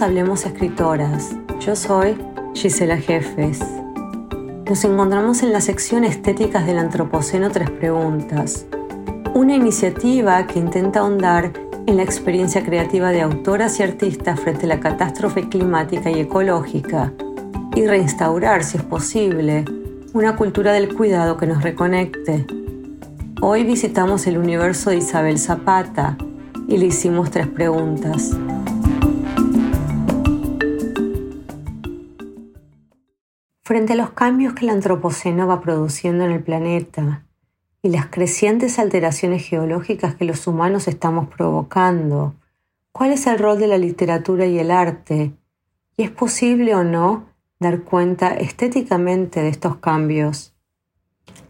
Hablemos Escritoras. Yo soy Gisela Jefes. Nos encontramos en la sección Estéticas del Antropoceno Tres Preguntas, una iniciativa que intenta ahondar en la experiencia creativa de autoras y artistas frente a la catástrofe climática y ecológica y reinstaurar, si es posible, una cultura del cuidado que nos reconecte. Hoy visitamos el universo de Isabel Zapata y le hicimos tres preguntas. Frente a los cambios que el Antropoceno va produciendo en el planeta y las crecientes alteraciones geológicas que los humanos estamos provocando, ¿cuál es el rol de la literatura y el arte? ¿Y es posible o no dar cuenta estéticamente de estos cambios?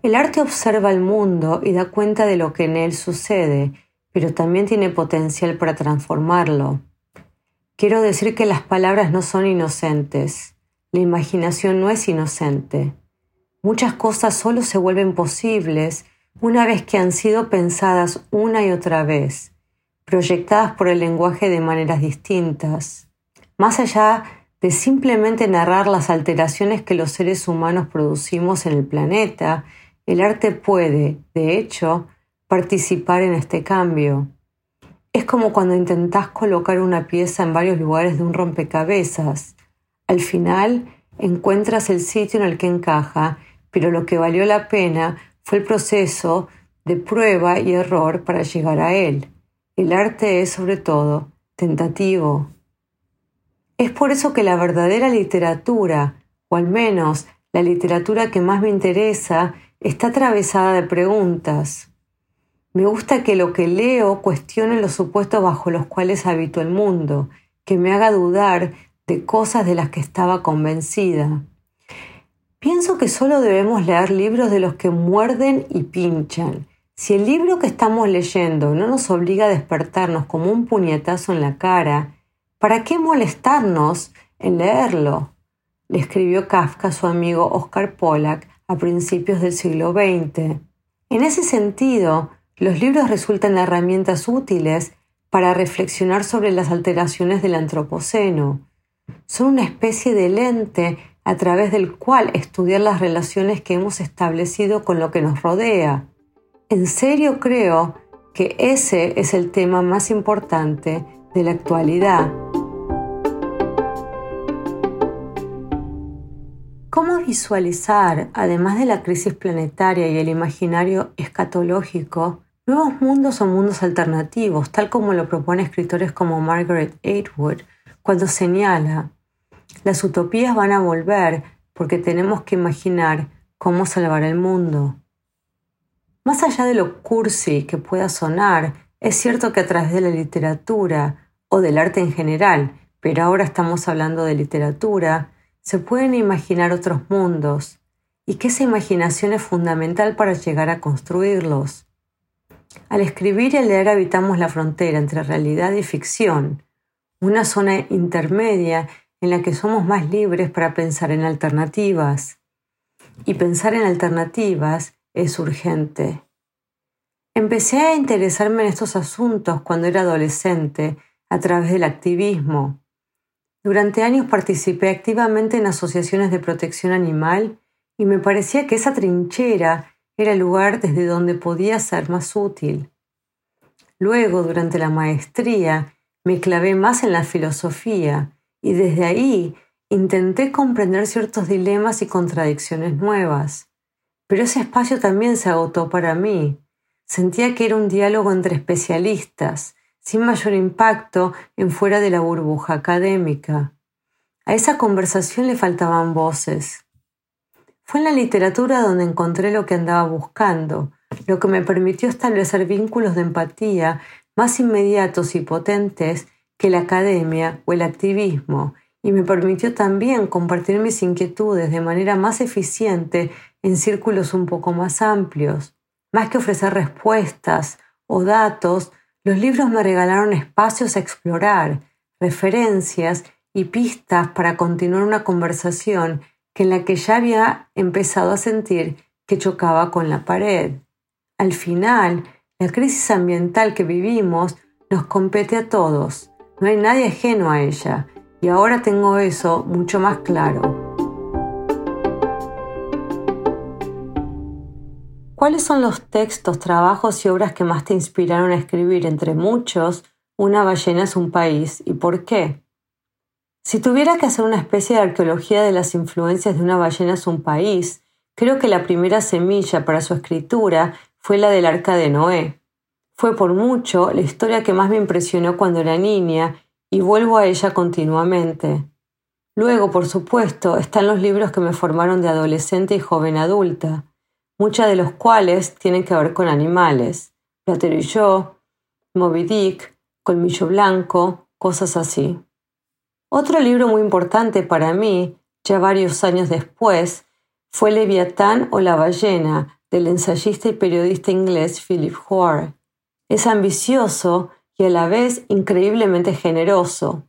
El arte observa el mundo y da cuenta de lo que en él sucede, pero también tiene potencial para transformarlo. Quiero decir que las palabras no son inocentes la imaginación no es inocente. Muchas cosas solo se vuelven posibles una vez que han sido pensadas una y otra vez, proyectadas por el lenguaje de maneras distintas. Más allá de simplemente narrar las alteraciones que los seres humanos producimos en el planeta, el arte puede, de hecho, participar en este cambio. Es como cuando intentás colocar una pieza en varios lugares de un rompecabezas. Al final encuentras el sitio en el que encaja, pero lo que valió la pena fue el proceso de prueba y error para llegar a él. El arte es sobre todo tentativo. Es por eso que la verdadera literatura, o al menos la literatura que más me interesa, está atravesada de preguntas. Me gusta que lo que leo cuestione los supuestos bajo los cuales habito el mundo, que me haga dudar de cosas de las que estaba convencida. Pienso que solo debemos leer libros de los que muerden y pinchan. Si el libro que estamos leyendo no nos obliga a despertarnos como un puñetazo en la cara, ¿para qué molestarnos en leerlo? Le escribió Kafka a su amigo Oscar Pollack a principios del siglo XX. En ese sentido, los libros resultan herramientas útiles para reflexionar sobre las alteraciones del antropoceno, son una especie de lente a través del cual estudiar las relaciones que hemos establecido con lo que nos rodea. En serio creo que ese es el tema más importante de la actualidad. ¿Cómo visualizar, además de la crisis planetaria y el imaginario escatológico, nuevos mundos o mundos alternativos, tal como lo proponen escritores como Margaret Atwood, cuando señala, las utopías van a volver porque tenemos que imaginar cómo salvar el mundo. Más allá de lo cursi que pueda sonar, es cierto que a través de la literatura o del arte en general, pero ahora estamos hablando de literatura, se pueden imaginar otros mundos y que esa imaginación es fundamental para llegar a construirlos. Al escribir y leer habitamos la frontera entre realidad y ficción, una zona intermedia en la que somos más libres para pensar en alternativas. Y pensar en alternativas es urgente. Empecé a interesarme en estos asuntos cuando era adolescente a través del activismo. Durante años participé activamente en asociaciones de protección animal y me parecía que esa trinchera era el lugar desde donde podía ser más útil. Luego, durante la maestría, me clavé más en la filosofía y desde ahí intenté comprender ciertos dilemas y contradicciones nuevas. Pero ese espacio también se agotó para mí. Sentía que era un diálogo entre especialistas, sin mayor impacto en fuera de la burbuja académica. A esa conversación le faltaban voces. Fue en la literatura donde encontré lo que andaba buscando, lo que me permitió establecer vínculos de empatía más inmediatos y potentes que la academia o el activismo, y me permitió también compartir mis inquietudes de manera más eficiente en círculos un poco más amplios. Más que ofrecer respuestas o datos, los libros me regalaron espacios a explorar, referencias y pistas para continuar una conversación que en la que ya había empezado a sentir que chocaba con la pared. Al final, la crisis ambiental que vivimos nos compete a todos, no hay nadie ajeno a ella, y ahora tengo eso mucho más claro. ¿Cuáles son los textos, trabajos y obras que más te inspiraron a escribir, entre muchos, Una ballena es un país y por qué? Si tuviera que hacer una especie de arqueología de las influencias de Una ballena es un país, creo que la primera semilla para su escritura fue la del arca de Noé. Fue por mucho la historia que más me impresionó cuando era niña y vuelvo a ella continuamente. Luego, por supuesto, están los libros que me formaron de adolescente y joven adulta muchos de los cuales tienen que ver con animales. Platero y yo, Moby Dick, Colmillo Blanco, cosas así. Otro libro muy importante para mí, ya varios años después, fue Leviatán o la ballena, del ensayista y periodista inglés Philip Hoare. Es ambicioso y a la vez increíblemente generoso.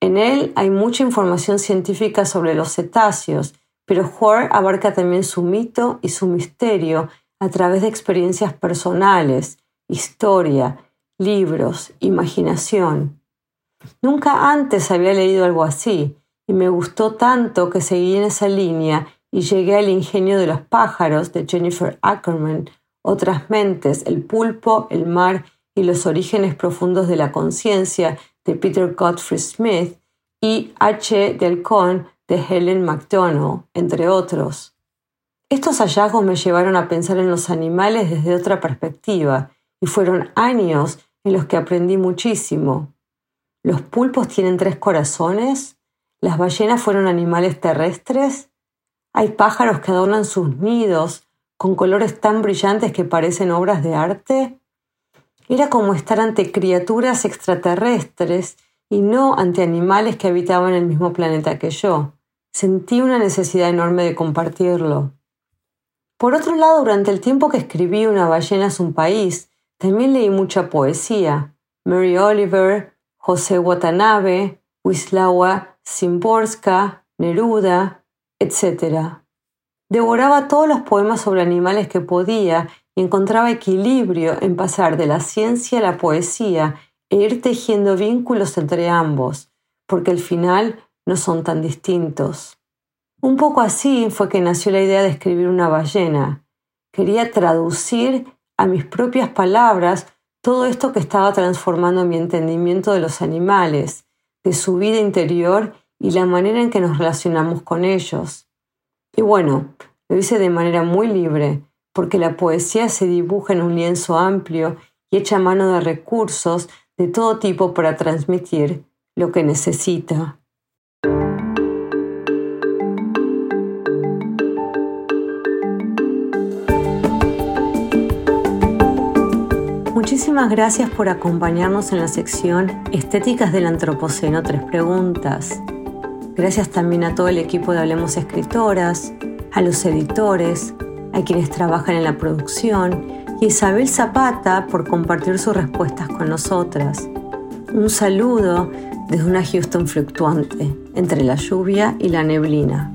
En él hay mucha información científica sobre los cetáceos pero Hoare abarca también su mito y su misterio a través de experiencias personales, historia, libros, imaginación. Nunca antes había leído algo así, y me gustó tanto que seguí en esa línea y llegué al ingenio de los pájaros de Jennifer Ackerman, otras mentes, el pulpo, el mar y los orígenes profundos de la conciencia de Peter Godfrey Smith y H. Del Con de Helen MacDonald, entre otros. Estos hallazgos me llevaron a pensar en los animales desde otra perspectiva y fueron años en los que aprendí muchísimo. ¿Los pulpos tienen tres corazones? ¿Las ballenas fueron animales terrestres? ¿Hay pájaros que adornan sus nidos con colores tan brillantes que parecen obras de arte? Era como estar ante criaturas extraterrestres y no ante animales que habitaban el mismo planeta que yo sentí una necesidad enorme de compartirlo. Por otro lado, durante el tiempo que escribí Una ballena es un país, también leí mucha poesía. Mary Oliver, José Watanabe, Wisława Szymborska, Neruda, etc. Devoraba todos los poemas sobre animales que podía y encontraba equilibrio en pasar de la ciencia a la poesía e ir tejiendo vínculos entre ambos, porque al final no son tan distintos. Un poco así fue que nació la idea de escribir una ballena. Quería traducir a mis propias palabras todo esto que estaba transformando mi entendimiento de los animales, de su vida interior y la manera en que nos relacionamos con ellos. Y bueno, lo hice de manera muy libre, porque la poesía se dibuja en un lienzo amplio y echa mano de recursos de todo tipo para transmitir lo que necesita. Muchísimas gracias por acompañarnos en la sección Estéticas del Antropoceno, tres preguntas. Gracias también a todo el equipo de Hablemos Escritoras, a los editores, a quienes trabajan en la producción y Isabel Zapata por compartir sus respuestas con nosotras. Un saludo desde una Houston fluctuante, entre la lluvia y la neblina.